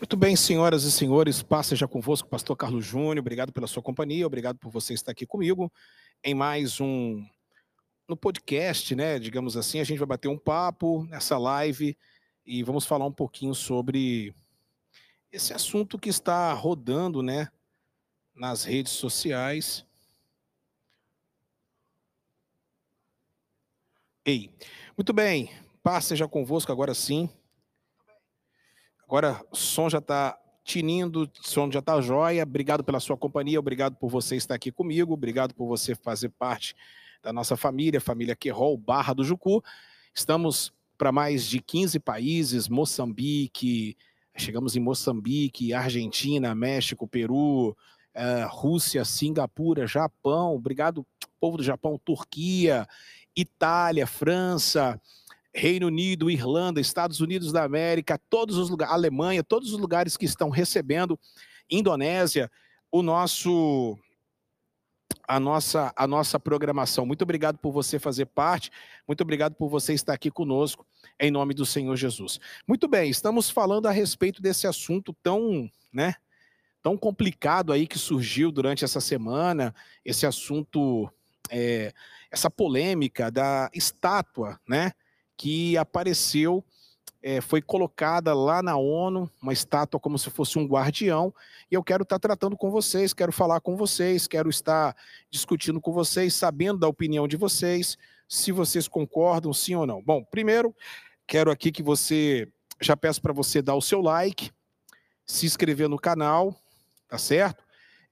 Muito bem, senhoras e senhores, paz seja convosco, pastor Carlos Júnior, obrigado pela sua companhia, obrigado por você estar aqui comigo em mais um no podcast, né, digamos assim, a gente vai bater um papo nessa live e vamos falar um pouquinho sobre esse assunto que está rodando, né, nas redes sociais. Ei, muito bem, paz seja convosco agora sim. Agora o som já está tinindo, o som já está jóia. Obrigado pela sua companhia, obrigado por você estar aqui comigo, obrigado por você fazer parte da nossa família, família Querol, Barra do Jucu. Estamos para mais de 15 países, Moçambique, chegamos em Moçambique, Argentina, México, Peru, uh, Rússia, Singapura, Japão, obrigado povo do Japão, Turquia, Itália, França, Reino Unido, Irlanda, Estados Unidos da América, todos os lugares, Alemanha, todos os lugares que estão recebendo, Indonésia, o nosso a nossa a nossa programação. Muito obrigado por você fazer parte, muito obrigado por você estar aqui conosco em nome do Senhor Jesus. Muito bem, estamos falando a respeito desse assunto tão, né, tão complicado aí que surgiu durante essa semana, esse assunto é, essa polêmica da estátua, né, que apareceu, é, foi colocada lá na ONU, uma estátua como se fosse um guardião, e eu quero estar tratando com vocês, quero falar com vocês, quero estar discutindo com vocês, sabendo da opinião de vocês, se vocês concordam, sim ou não. Bom, primeiro, quero aqui que você, já peço para você dar o seu like, se inscrever no canal, tá certo?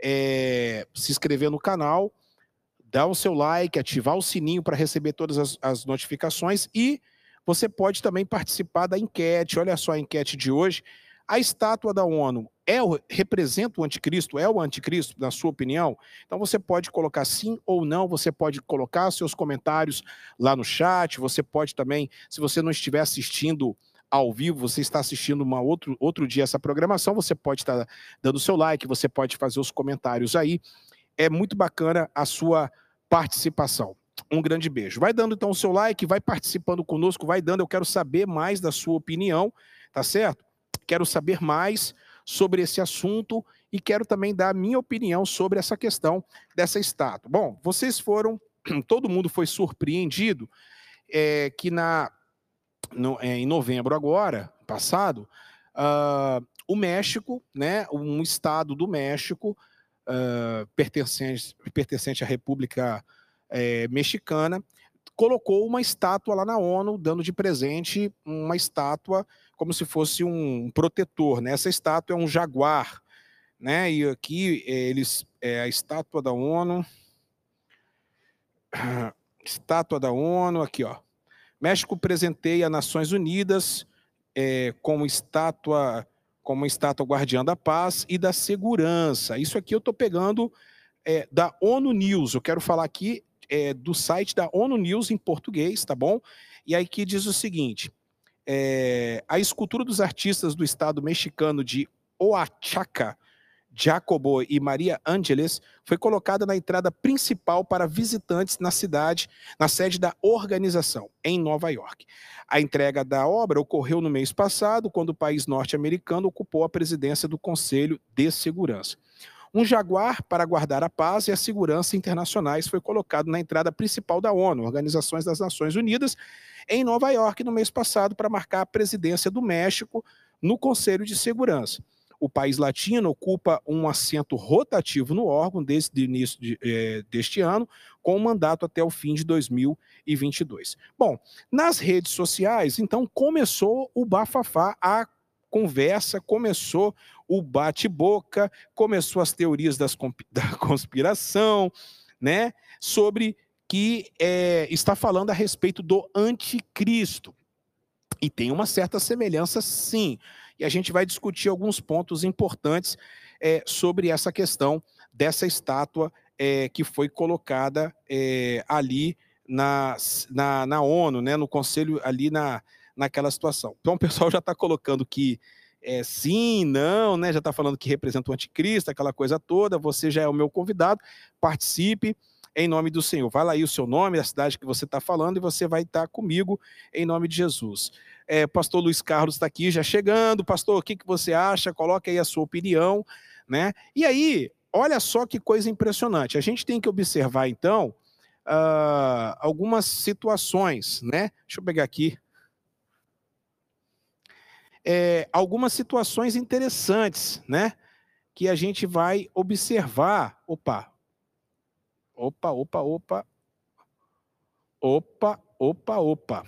É, se inscrever no canal, dar o seu like, ativar o sininho para receber todas as, as notificações e você pode também participar da enquete. Olha só a enquete de hoje. A estátua da ONU é o, representa o anticristo? É o anticristo, na sua opinião? Então você pode colocar sim ou não, você pode colocar seus comentários lá no chat, você pode também, se você não estiver assistindo ao vivo, você está assistindo uma outro, outro dia essa programação, você pode estar dando seu like, você pode fazer os comentários aí. É muito bacana a sua participação. Um grande beijo. Vai dando então o seu like, vai participando conosco, vai dando. Eu quero saber mais da sua opinião, tá certo? Quero saber mais sobre esse assunto e quero também dar a minha opinião sobre essa questão dessa estátua. Bom, vocês foram, todo mundo foi surpreendido é, que na, no, é, em novembro agora, passado, uh, o México, né, um estado do México, uh, pertencente, pertencente à República é, Mexicana, colocou uma estátua lá na ONU, dando de presente uma estátua como se fosse um protetor. Né? Essa estátua é um jaguar. Né? E aqui eles é a estátua da ONU. Estátua da ONU, aqui, ó. México presenteia Nações Unidas é, como estátua como estátua guardiã da paz e da segurança. Isso aqui eu estou pegando é, da ONU News. Eu quero falar aqui é, do site da ONU News em português, tá bom? E aí que diz o seguinte: é, a escultura dos artistas do estado mexicano de Oaxaca, Jacobo e Maria Ángeles foi colocada na entrada principal para visitantes na cidade, na sede da organização, em Nova York. A entrega da obra ocorreu no mês passado, quando o país norte-americano ocupou a presidência do Conselho de Segurança. Um jaguar para guardar a paz e a segurança internacionais foi colocado na entrada principal da ONU, Organizações das Nações Unidas, em Nova York no mês passado para marcar a presidência do México no Conselho de Segurança. O país latino ocupa um assento rotativo no órgão desde o início de, eh, deste ano, com um mandato até o fim de 2022. Bom, nas redes sociais, então, começou o bafafá, a conversa, começou o bate-boca, começou as teorias das, da conspiração, né, sobre que é, está falando a respeito do anticristo. E tem uma certa semelhança, sim. E a gente vai discutir alguns pontos importantes é, sobre essa questão dessa estátua é, que foi colocada é, ali na, na, na, ONU, né, no conselho, ali na, naquela situação. Então o pessoal já está colocando que é, sim, não, né, já está falando que representa o anticristo, aquela coisa toda. Você já é o meu convidado, participe em nome do Senhor. Vai lá aí o seu nome, a cidade que você está falando, e você vai estar tá comigo em nome de Jesus. É, pastor Luiz Carlos está aqui já chegando. Pastor, o que, que você acha? Coloque aí a sua opinião. Né? E aí, olha só que coisa impressionante. A gente tem que observar, então, uh, algumas situações. Né? Deixa eu pegar aqui. É, algumas situações interessantes, né? Que a gente vai observar. Opa, opa, opa, opa. Opa, opa, opa.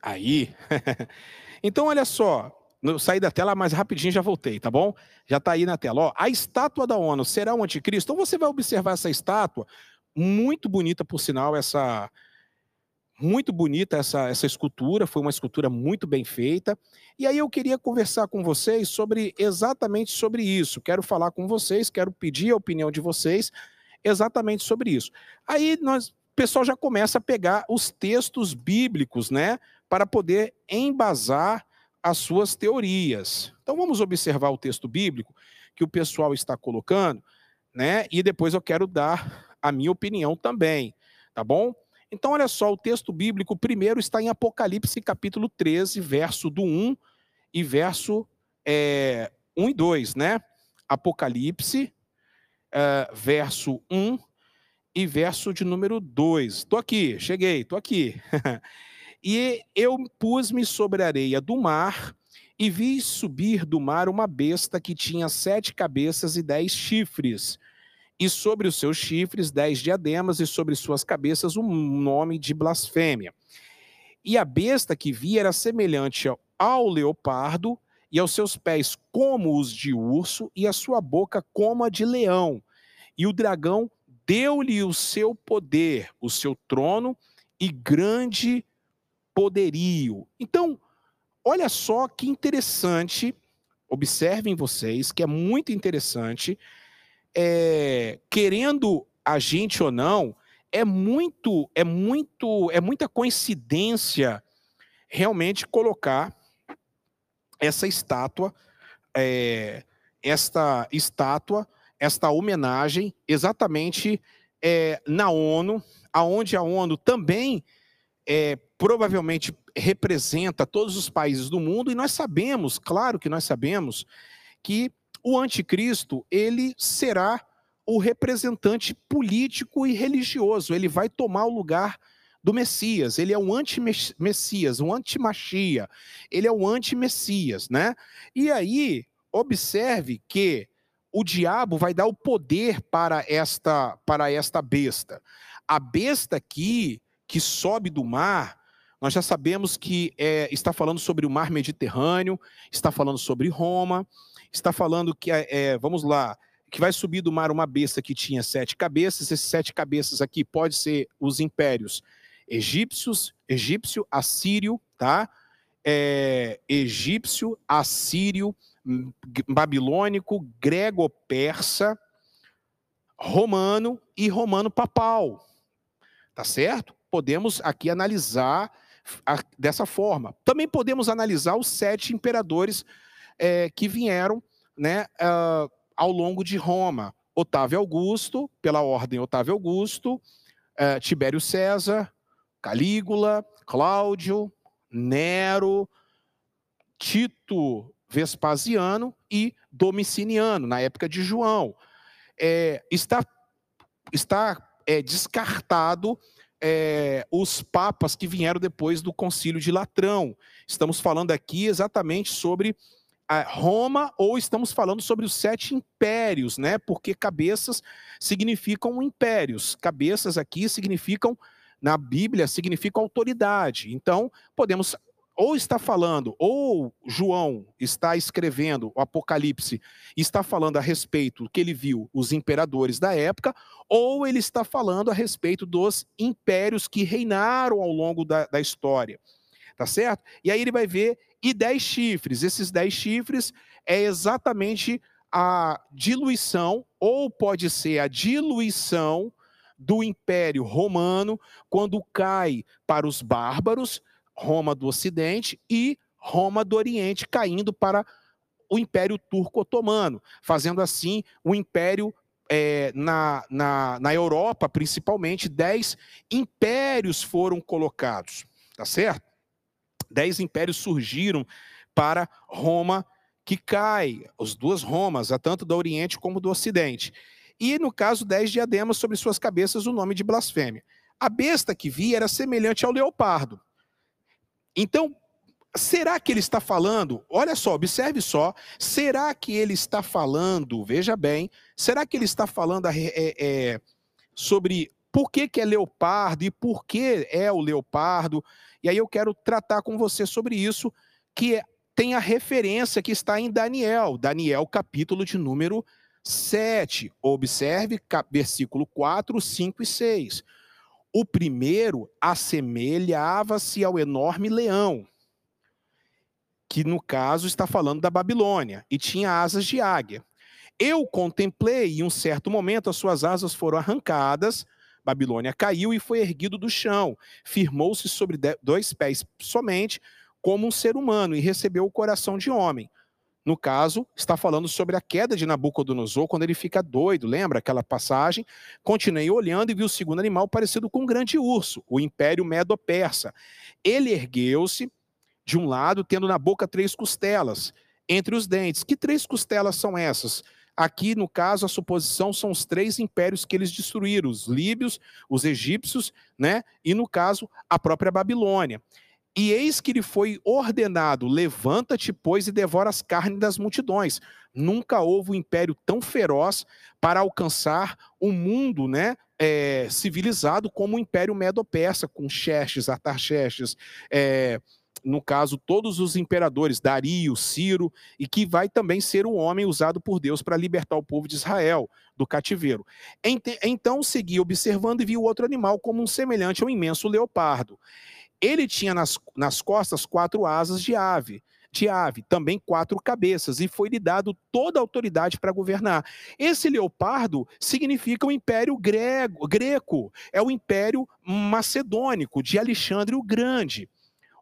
Aí. então, olha só. Eu saí da tela, mas rapidinho já voltei, tá bom? Já está aí na tela. Ó, a estátua da ONU será o anticristo? Então você vai observar essa estátua, muito bonita, por sinal, essa. Muito bonita essa, essa escultura, foi uma escultura muito bem feita. E aí eu queria conversar com vocês sobre exatamente sobre isso. Quero falar com vocês, quero pedir a opinião de vocês exatamente sobre isso. Aí nós, o pessoal já começa a pegar os textos bíblicos, né? para poder embasar as suas teorias. Então vamos observar o texto bíblico que o pessoal está colocando, né? E depois eu quero dar a minha opinião também, tá bom? Então olha só, o texto bíblico primeiro está em Apocalipse capítulo 13, verso do 1 e verso é, 1 e 2, né? Apocalipse, é, verso 1 e verso de número 2. Estou aqui, cheguei, estou aqui. E eu pus-me sobre a areia do mar e vi subir do mar uma besta que tinha sete cabeças e dez chifres, e sobre os seus chifres dez diademas, e sobre suas cabeças um nome de blasfêmia. E a besta que vi era semelhante ao leopardo, e aos seus pés como os de urso, e a sua boca como a de leão. E o dragão deu-lhe o seu poder, o seu trono e grande poderio. Então, olha só que interessante, observem vocês, que é muito interessante, é, querendo a gente ou não, é muito, é muito, é muita coincidência realmente colocar essa estátua, é, esta estátua, esta homenagem exatamente é, na ONU, aonde a ONU também é, provavelmente representa todos os países do mundo, e nós sabemos, claro que nós sabemos, que o anticristo, ele será o representante político e religioso, ele vai tomar o lugar do Messias, ele é um anti-Messias, um anti-Machia, ele é um anti-Messias, né? E aí, observe que o diabo vai dar o poder para esta, para esta besta. A besta aqui, que sobe do mar, nós já sabemos que é, está falando sobre o mar Mediterrâneo, está falando sobre Roma, está falando que, é, é, vamos lá, que vai subir do mar uma besta que tinha sete cabeças. Esses sete cabeças aqui pode ser os impérios egípcios, egípcio, assírio, tá? É, egípcio, assírio, babilônico, grego-persa, romano e romano papal. Tá certo? podemos aqui analisar dessa forma. Também podemos analisar os sete imperadores é, que vieram né, uh, ao longo de Roma. Otávio Augusto, pela ordem Otávio Augusto, uh, Tibério César, Calígula, Cláudio, Nero, Tito Vespasiano e Domiciliano, na época de João. É, está está é, descartado é, os papas que vieram depois do Concílio de Latrão. Estamos falando aqui exatamente sobre Roma ou estamos falando sobre os sete impérios, né? Porque cabeças significam impérios. Cabeças aqui significam na Bíblia significam autoridade. Então, podemos ou está falando, ou João está escrevendo o Apocalipse, está falando a respeito que ele viu os imperadores da época, ou ele está falando a respeito dos impérios que reinaram ao longo da, da história. Tá certo? E aí ele vai ver, e dez chifres. Esses dez chifres é exatamente a diluição, ou pode ser a diluição do Império Romano, quando cai para os bárbaros, Roma do Ocidente e Roma do Oriente, caindo para o Império Turco Otomano, fazendo assim o Império é, na, na, na Europa, principalmente, dez impérios foram colocados, tá certo? Dez impérios surgiram para Roma que cai, as duas Romas, tanto do Oriente como do Ocidente. E, no caso, dez diademas sobre suas cabeças, o nome de blasfêmia. A besta que via era semelhante ao leopardo. Então, será que ele está falando? Olha só, observe só. Será que ele está falando? Veja bem. Será que ele está falando é, é, sobre por que, que é leopardo e por que é o leopardo? E aí eu quero tratar com você sobre isso, que tem a referência que está em Daniel, Daniel capítulo de número 7. Observe versículo 4, 5 e 6. O primeiro assemelhava-se ao enorme leão, que no caso está falando da Babilônia, e tinha asas de águia. Eu contemplei, e em um certo momento as suas asas foram arrancadas, Babilônia caiu e foi erguido do chão, firmou-se sobre dois pés somente, como um ser humano, e recebeu o coração de homem. No caso, está falando sobre a queda de Nabucodonosor, quando ele fica doido. Lembra aquela passagem? Continuei olhando e vi o segundo animal parecido com um grande urso, o Império Medo-Persa. Ele ergueu-se de um lado, tendo na boca três costelas entre os dentes. Que três costelas são essas? Aqui, no caso, a suposição são os três impérios que eles destruíram: os líbios, os egípcios, né? E, no caso, a própria Babilônia. E eis que lhe foi ordenado: levanta-te, pois, e devora as carnes das multidões. Nunca houve um império tão feroz para alcançar o mundo, né? É, civilizado como o Império Medo-Persa, com Xerxes, Artaxerxes, é, no caso, todos os imperadores, Dario, Ciro, e que vai também ser o homem usado por Deus para libertar o povo de Israel do cativeiro. Então segui observando e vi o outro animal como um semelhante ao imenso leopardo. Ele tinha nas, nas costas quatro asas de ave, de ave, também quatro cabeças, e foi-lhe dado toda a autoridade para governar. Esse leopardo significa o império grego, greco, é o império macedônico de Alexandre o Grande.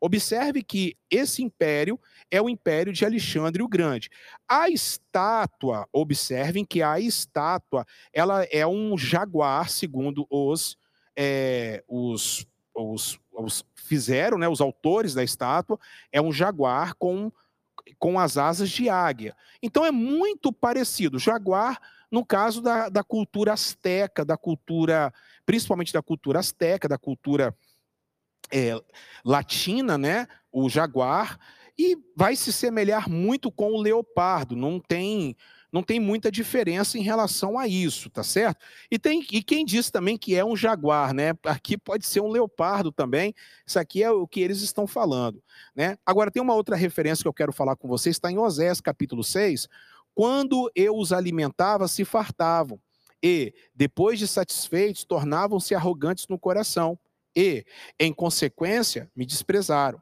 Observe que esse império é o império de Alexandre o Grande. A estátua, observem que a estátua, ela é um jaguar, segundo os, é, os, os, os fizeram, né, os autores da estátua, é um jaguar com, com as asas de águia. Então é muito parecido. Jaguar, no caso da, da cultura asteca, da cultura, principalmente da cultura asteca, da cultura é, latina, né? O jaguar, e vai se semelhar muito com o leopardo. Não tem não tem muita diferença em relação a isso, tá certo? E tem e quem diz também que é um jaguar, né? Aqui pode ser um leopardo também. Isso aqui é o que eles estão falando, né? Agora tem uma outra referência que eu quero falar com vocês, está em Osés capítulo 6, quando eu os alimentava, se fartavam, e depois de satisfeitos, tornavam-se arrogantes no coração, e, em consequência, me desprezaram.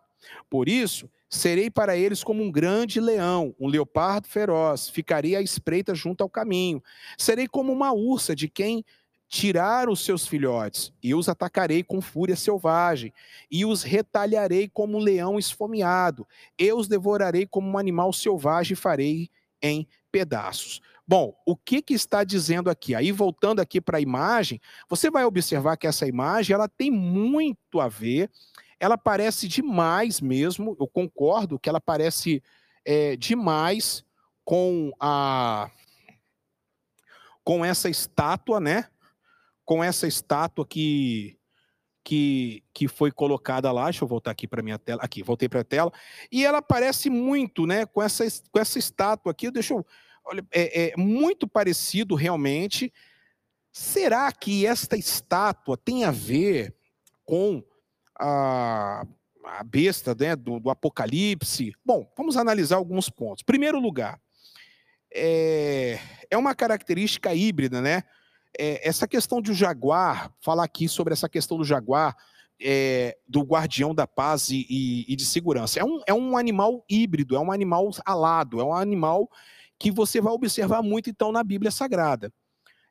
Por isso, Serei para eles como um grande leão, um leopardo feroz, ficarei à espreita junto ao caminho. Serei como uma ursa de quem tirar os seus filhotes, e os atacarei com fúria selvagem, e os retalharei como um leão esfomeado, eu os devorarei como um animal selvagem e farei em pedaços. Bom, o que, que está dizendo aqui? Aí, voltando aqui para a imagem, você vai observar que essa imagem ela tem muito a ver ela parece demais mesmo, eu concordo que ela parece é, demais com a com essa estátua, né? Com essa estátua que que, que foi colocada lá. Deixa eu voltar aqui para minha tela. Aqui, voltei para a tela. E ela parece muito, né? Com essa, com essa estátua aqui. Deixa eu. Olha, é, é muito parecido realmente. Será que esta estátua tem a ver com a, a besta né, do, do, Apocalipse. Bom, vamos analisar alguns pontos. Primeiro lugar, é, é uma característica híbrida, né? É, essa questão de o jaguar, falar aqui sobre essa questão do jaguar, é, do guardião da paz e, e, e, de segurança. É um, é um animal híbrido, é um animal alado, é um animal que você vai observar muito então na Bíblia Sagrada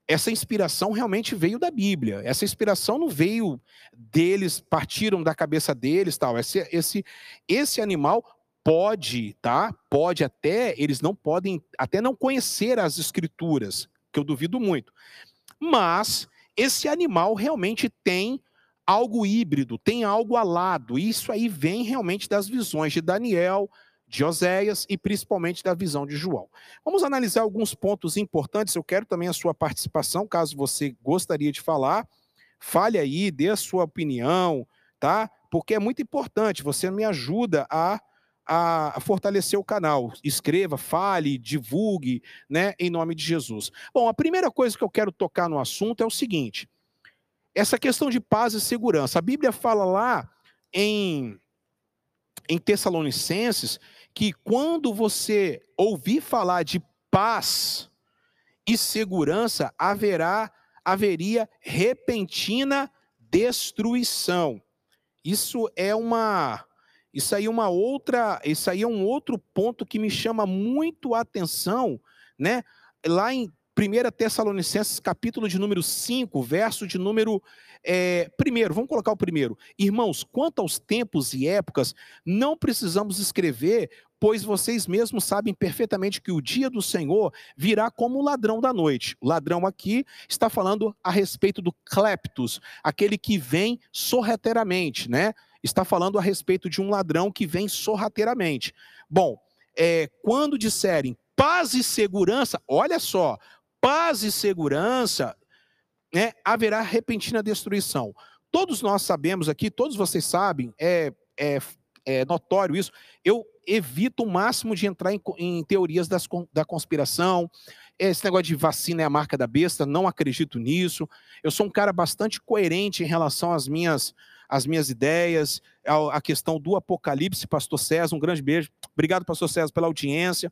essa inspiração realmente veio da Bíblia. Essa inspiração não veio deles, partiram da cabeça deles, tal. Esse, esse, esse animal pode, tá? Pode até, eles não podem até não conhecer as escrituras, que eu duvido muito. Mas esse animal realmente tem algo híbrido, tem algo alado. Isso aí vem realmente das visões de Daniel, de Oséias e principalmente da visão de João. Vamos analisar alguns pontos importantes. Eu quero também a sua participação, caso você gostaria de falar. Fale aí, dê a sua opinião, tá? Porque é muito importante. Você me ajuda a, a fortalecer o canal. Escreva, fale, divulgue, né? Em nome de Jesus. Bom, a primeira coisa que eu quero tocar no assunto é o seguinte: essa questão de paz e segurança. A Bíblia fala lá em, em Tessalonicenses que quando você ouvir falar de paz e segurança, haverá haveria repentina destruição. Isso é uma isso aí é uma outra, isso aí é um outro ponto que me chama muito a atenção, né? Lá em 1 Tessalonicenses, capítulo de número 5, verso de número. É, primeiro, vamos colocar o primeiro. Irmãos, quanto aos tempos e épocas, não precisamos escrever, pois vocês mesmos sabem perfeitamente que o dia do Senhor virá como o ladrão da noite. O ladrão aqui está falando a respeito do cleptos, aquele que vem sorrateiramente, né? Está falando a respeito de um ladrão que vem sorrateiramente. Bom, é, quando disserem paz e segurança, olha só, paz e segurança, né, haverá repentina destruição. Todos nós sabemos aqui, todos vocês sabem, é, é, é notório isso. Eu evito o máximo de entrar em, em teorias das, da conspiração. Esse negócio de vacina é a marca da besta, não acredito nisso. Eu sou um cara bastante coerente em relação às minhas, às minhas ideias, a, a questão do apocalipse, pastor César, um grande beijo. Obrigado, pastor César, pela audiência.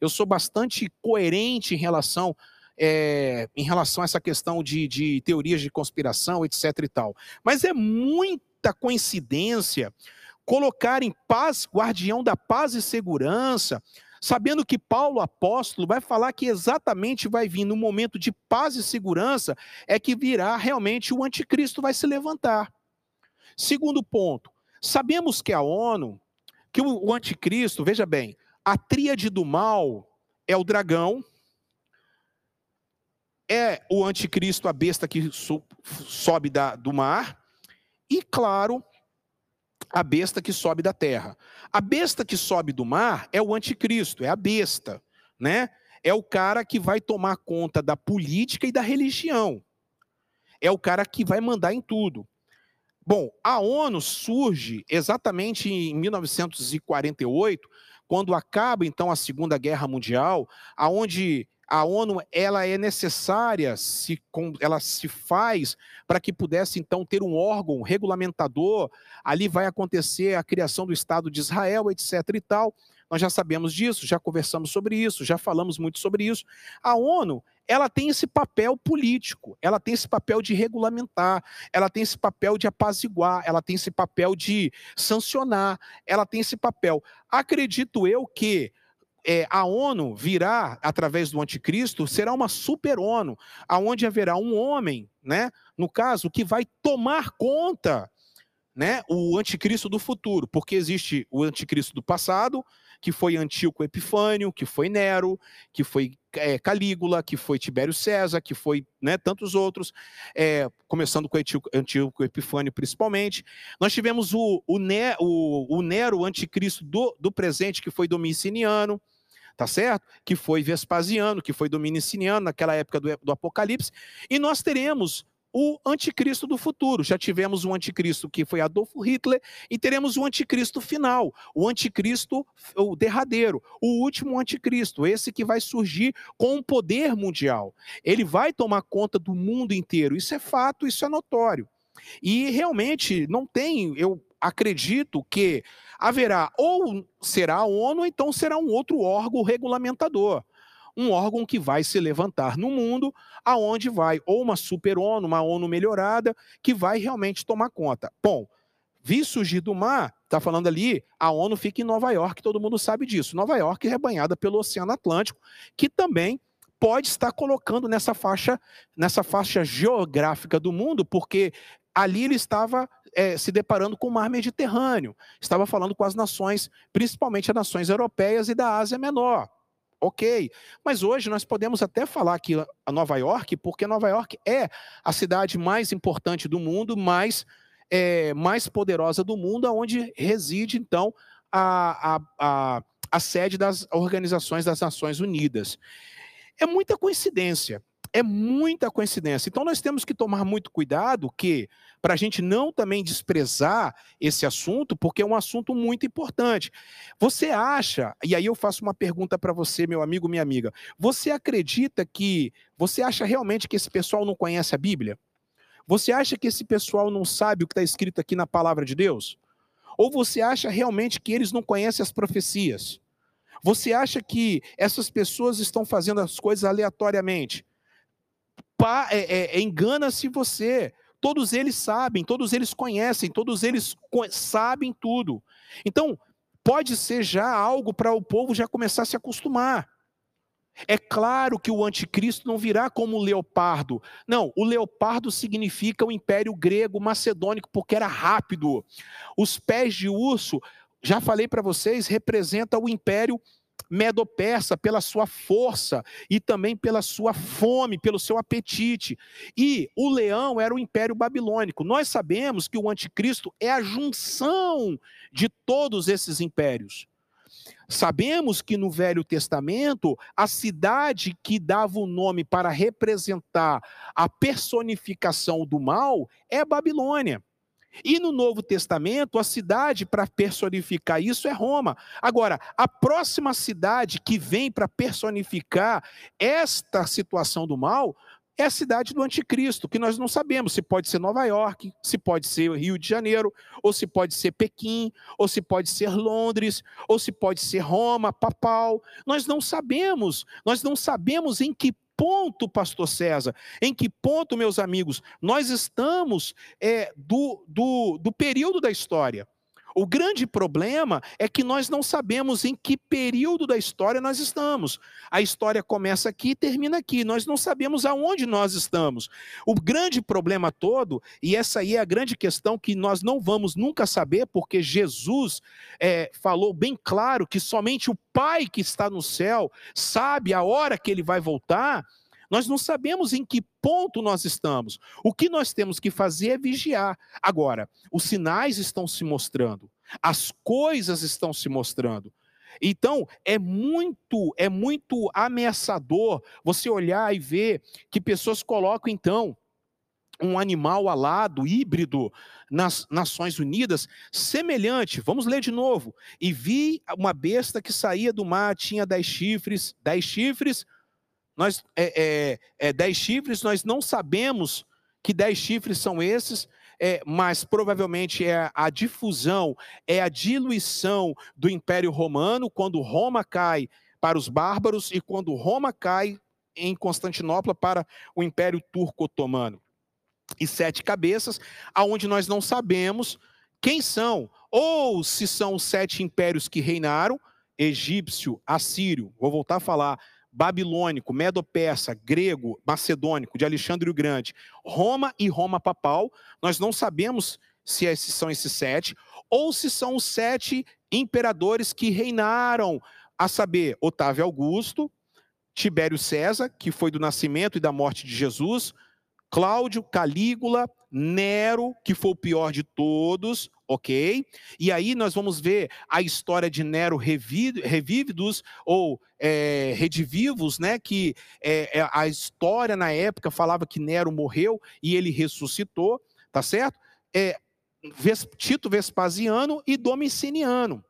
Eu sou bastante coerente em relação é, em relação a essa questão de, de teorias de conspiração, etc. e tal. Mas é muita coincidência colocar em paz, guardião da paz e segurança, sabendo que Paulo apóstolo vai falar que exatamente vai vir no momento de paz e segurança é que virá realmente o anticristo vai se levantar. Segundo ponto, sabemos que a ONU, que o anticristo, veja bem, a tríade do mal é o dragão, é o anticristo, a besta que sobe da, do mar, e, claro, a besta que sobe da terra. A besta que sobe do mar é o anticristo, é a besta, né? É o cara que vai tomar conta da política e da religião. É o cara que vai mandar em tudo. Bom, a ONU surge exatamente em 1948, quando acaba então a Segunda Guerra Mundial, aonde a ONU ela é necessária, se, ela se faz para que pudesse então ter um órgão regulamentador. Ali vai acontecer a criação do Estado de Israel, etc. e tal. Nós já sabemos disso, já conversamos sobre isso, já falamos muito sobre isso. A ONU ela tem esse papel político, ela tem esse papel de regulamentar, ela tem esse papel de apaziguar, ela tem esse papel de sancionar, ela tem esse papel. Acredito eu que é, a ONU virá, através do anticristo, será uma super-ONU, aonde haverá um homem, né, no caso, que vai tomar conta, né, o anticristo do futuro, porque existe o anticristo do passado, que foi Antíoco Epifânio, que foi Nero, que foi é, Calígula, que foi Tibério César, que foi né, tantos outros, é, começando com Antíoco, Antíoco Epifânio principalmente. Nós tivemos o, o, ne, o, o Nero, o anticristo do, do presente, que foi Domiciliano, tá certo? Que foi Vespasiano, que foi Dominiciano naquela época do, do Apocalipse, e nós teremos o anticristo do futuro. Já tivemos um anticristo que foi Adolfo Hitler e teremos o anticristo final, o anticristo o derradeiro, o último anticristo, esse que vai surgir com um poder mundial. Ele vai tomar conta do mundo inteiro. Isso é fato, isso é notório. E realmente não tem, eu acredito que haverá ou será a ONU, ou então será um outro órgão regulamentador. Um órgão que vai se levantar no mundo, aonde vai ou uma super ONU, uma ONU melhorada, que vai realmente tomar conta. Bom, vi surgir do mar, está falando ali, a ONU fica em Nova York, todo mundo sabe disso. Nova York é banhada pelo Oceano Atlântico, que também pode estar colocando nessa faixa, nessa faixa geográfica do mundo, porque ali ele estava é, se deparando com o mar Mediterrâneo, estava falando com as nações, principalmente as nações europeias e da Ásia Menor. Ok. Mas hoje nós podemos até falar que a Nova York, porque Nova York é a cidade mais importante do mundo, mais, é, mais poderosa do mundo, onde reside, então, a, a, a, a sede das organizações das Nações Unidas. É muita coincidência. É muita coincidência. Então nós temos que tomar muito cuidado que para a gente não também desprezar esse assunto, porque é um assunto muito importante. Você acha, e aí eu faço uma pergunta para você, meu amigo, minha amiga, você acredita que, você acha realmente que esse pessoal não conhece a Bíblia? Você acha que esse pessoal não sabe o que está escrito aqui na palavra de Deus? Ou você acha realmente que eles não conhecem as profecias? Você acha que essas pessoas estão fazendo as coisas aleatoriamente? É, é, é, engana-se você. Todos eles sabem, todos eles conhecem, todos eles co sabem tudo. Então, pode ser já algo para o povo já começar a se acostumar. É claro que o anticristo não virá como o leopardo. Não, o leopardo significa o império grego macedônico, porque era rápido. Os pés de urso, já falei para vocês, representa o império Medo-Persa pela sua força e também pela sua fome, pelo seu apetite. E o leão era o Império Babilônico. Nós sabemos que o anticristo é a junção de todos esses impérios. Sabemos que no Velho Testamento, a cidade que dava o nome para representar a personificação do mal é Babilônia. E no Novo Testamento, a cidade para personificar isso é Roma. Agora, a próxima cidade que vem para personificar esta situação do mal é a cidade do anticristo, que nós não sabemos se pode ser Nova York, se pode ser Rio de Janeiro, ou se pode ser Pequim, ou se pode ser Londres, ou se pode ser Roma, papal. Nós não sabemos. Nós não sabemos em que ponto, pastor César? Em que ponto, meus amigos, nós estamos é, do, do, do período da história? O grande problema é que nós não sabemos em que período da história nós estamos. A história começa aqui e termina aqui. Nós não sabemos aonde nós estamos. O grande problema todo, e essa aí é a grande questão que nós não vamos nunca saber, porque Jesus é, falou bem claro que somente o Pai que está no céu sabe a hora que ele vai voltar. Nós não sabemos em que ponto nós estamos. O que nós temos que fazer é vigiar. Agora, os sinais estão se mostrando, as coisas estão se mostrando. Então, é muito, é muito ameaçador você olhar e ver que pessoas colocam então um animal alado, híbrido, nas Nações Unidas, semelhante, vamos ler de novo. E vi uma besta que saía do mar, tinha dez chifres, dez chifres, nós, é, é, é, dez chifres, nós não sabemos que dez chifres são esses, é, mas provavelmente é a difusão, é a diluição do Império Romano, quando Roma cai para os bárbaros e quando Roma cai em Constantinopla para o Império Turco-Otomano. E sete cabeças, aonde nós não sabemos quem são, ou se são os sete impérios que reinaram, egípcio, assírio, vou voltar a falar, babilônico, medo-persa, grego, macedônico, de Alexandre o Grande, Roma e Roma papal. Nós não sabemos se esses são esses sete, ou se são os sete imperadores que reinaram, a saber, Otávio Augusto, Tibério César, que foi do nascimento e da morte de Jesus, Cláudio, Calígula, Nero, que foi o pior de todos, ok? E aí nós vamos ver a história de Nero revívidos ou é, redivivos, né? Que é, a história na época falava que Nero morreu e ele ressuscitou, tá certo? É, Tito Vespasiano e Domiciliano.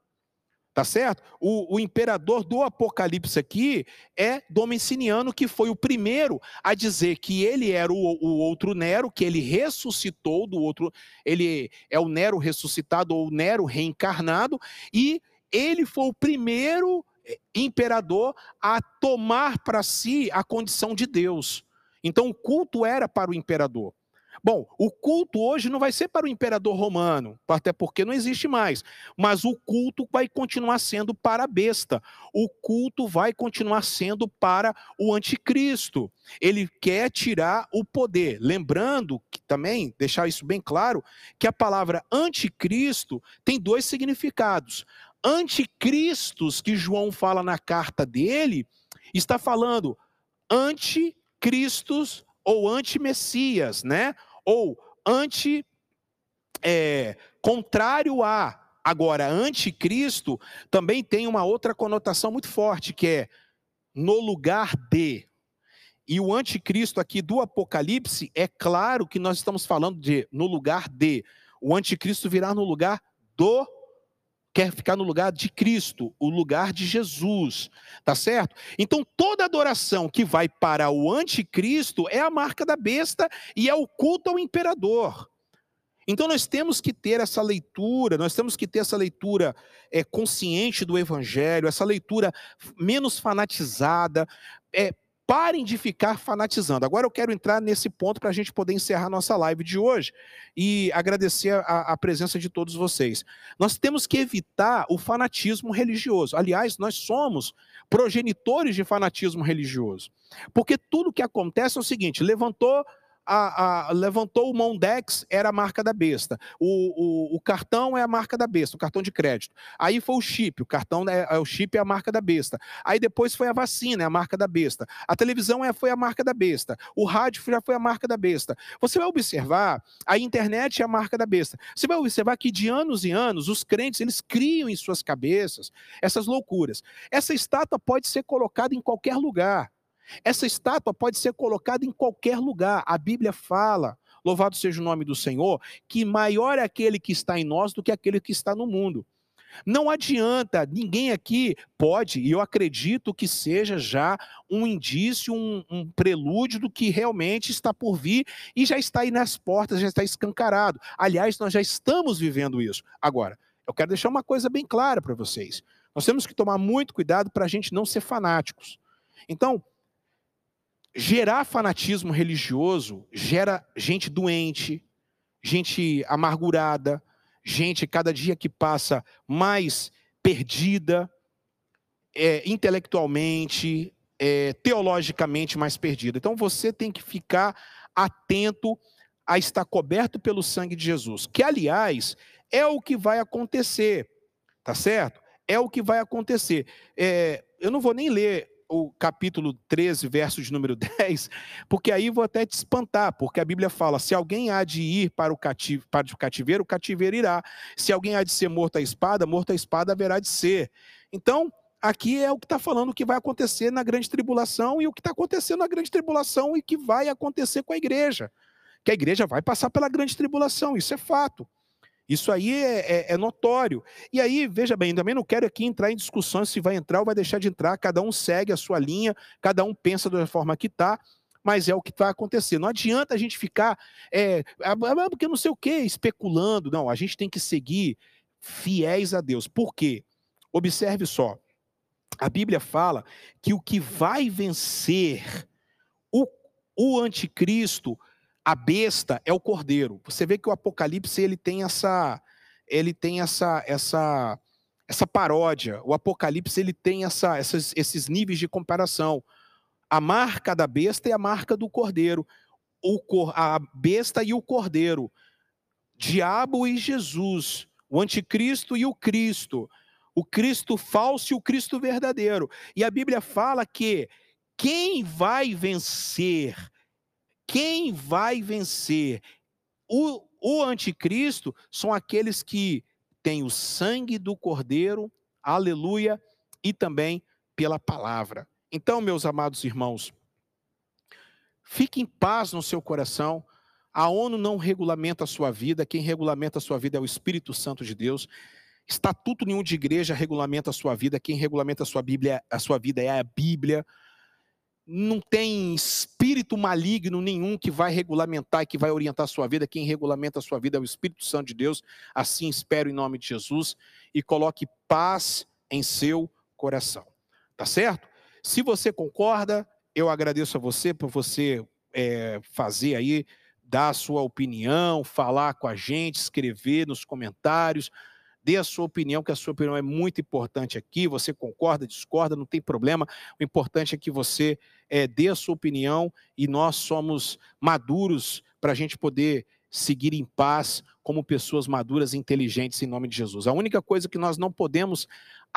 Tá certo? O, o, imperador do Apocalipse aqui é Domiciliano, que foi o primeiro a dizer que ele era o, o, outro Nero, que ele ressuscitou do outro, ele é o Nero ressuscitado ou Nero reencarnado, e ele foi o primeiro eh, imperador a tomar para si a condição de Deus. Então o culto era para o imperador. Bom, o culto hoje não vai ser para o imperador romano, até porque não existe mais, mas o culto vai continuar sendo para a besta. O culto vai continuar sendo para o anticristo. Ele quer tirar o poder. Lembrando que também, deixar isso bem claro, que a palavra anticristo tem dois significados. Anticristos, que João fala na carta dele, Está falando anticristos ou anti-messias, né? Ou anti é, contrário a. Agora, anticristo também tem uma outra conotação muito forte, que é no lugar de. E o anticristo aqui do Apocalipse, é claro que nós estamos falando de no lugar de. O anticristo virá no lugar do quer ficar no lugar de Cristo, o lugar de Jesus, tá certo? Então toda adoração que vai para o anticristo é a marca da besta e é o culto ao imperador. Então nós temos que ter essa leitura, nós temos que ter essa leitura é, consciente do Evangelho, essa leitura menos fanatizada. É, parem de ficar fanatizando. Agora eu quero entrar nesse ponto para a gente poder encerrar nossa live de hoje e agradecer a, a, presença de todos vocês. Nós temos que evitar o fanatismo religioso. Aliás, nós somos progenitores de fanatismo religioso. Porque tudo que acontece é o seguinte: levantou a, a, levantou o Mondex, era a marca da besta. O, o, o, cartão é a marca da besta, o cartão de crédito. Aí foi o chip, o cartão é, é, o chip é a marca da besta. Aí depois foi a vacina, é a marca da besta. A televisão é, foi a marca da besta. O rádio já foi a marca da besta. Você vai observar, a internet é a marca da besta. Você vai observar que de anos e anos, os crentes, eles criam em suas cabeças essas loucuras. Essa estátua pode ser colocada em qualquer lugar. Essa estátua pode ser colocada em qualquer lugar. A Bíblia fala, louvado seja o nome do Senhor, que maior é aquele que está em nós do que aquele que está no mundo. Não adianta, ninguém aqui pode, e eu acredito que seja já um indício, um, um, prelúdio do que realmente está por vir e já está aí nas portas, já está escancarado. Aliás, nós já estamos vivendo isso. Agora, eu quero deixar uma coisa bem clara para vocês. Nós temos que tomar muito cuidado para a gente não ser fanáticos. Então, gerar fanatismo religioso gera gente doente, gente amargurada, gente cada dia que passa mais perdida, é, intelectualmente, é, teologicamente mais perdida. Então você tem que ficar atento a estar coberto pelo sangue de Jesus, que aliás é o que vai acontecer, tá certo? É o que vai acontecer. É, eu não vou nem ler o capítulo 13, verso de número 10, porque aí vou até te espantar, porque a Bíblia fala: se alguém há de ir para o, cativo, para o cativeiro, o cativeiro irá. Se alguém há de ser morto à espada, morto à espada haverá de ser. Então, aqui é o que está falando o que vai acontecer na grande tribulação e o que está acontecendo na grande tribulação e que vai acontecer com a igreja. Que a igreja vai passar pela grande tribulação, isso é fato. Isso aí é, é, é, notório. E aí, veja bem, também não quero aqui entrar em discussões se vai entrar ou vai deixar de entrar, cada um segue a sua linha, cada um pensa da forma que está, mas é o que vai acontecer. Não adianta a gente ficar, é, ah, ah, porque não sei o que, especulando. Não, a gente tem que seguir fiéis a Deus. Por quê? Observe só. A Bíblia fala que o que vai vencer o, o anticristo a besta é o cordeiro. Você vê que o Apocalipse ele tem essa ele tem essa essa essa paródia. O Apocalipse ele tem essa, essas, esses níveis de comparação. A marca da besta e a marca do cordeiro. O, a besta e o cordeiro. Diabo e Jesus. O anticristo e o Cristo. O Cristo falso e o Cristo verdadeiro. E a Bíblia fala que quem vai vencer quem vai vencer? O, o anticristo são aqueles que têm o sangue do cordeiro, aleluia, e também pela palavra. Então, meus amados irmãos, fique em paz no seu coração. A ONU não regulamenta a sua vida, quem regulamenta a sua vida é o Espírito Santo de Deus. Estatuto nenhum de igreja regulamenta a sua vida, quem regulamenta a sua Bíblia, a sua vida é a Bíblia não tem espírito maligno nenhum que vai regulamentar e que vai orientar a sua vida. Quem regulamenta a sua vida é o Espírito Santo de Deus. Assim espero em nome de Jesus e coloque paz em seu coração. Tá certo? Se você concorda, eu agradeço a você por você é, fazer aí, dar a sua opinião, falar com a gente, escrever nos comentários dê a sua opinião, que a sua opinião é muito importante aqui. Você concorda, discorda, não tem problema. O importante é que você é, dê a sua opinião e nós somos maduros para a gente poder seguir em paz como pessoas maduras e inteligentes em nome de Jesus. A única coisa que nós não podemos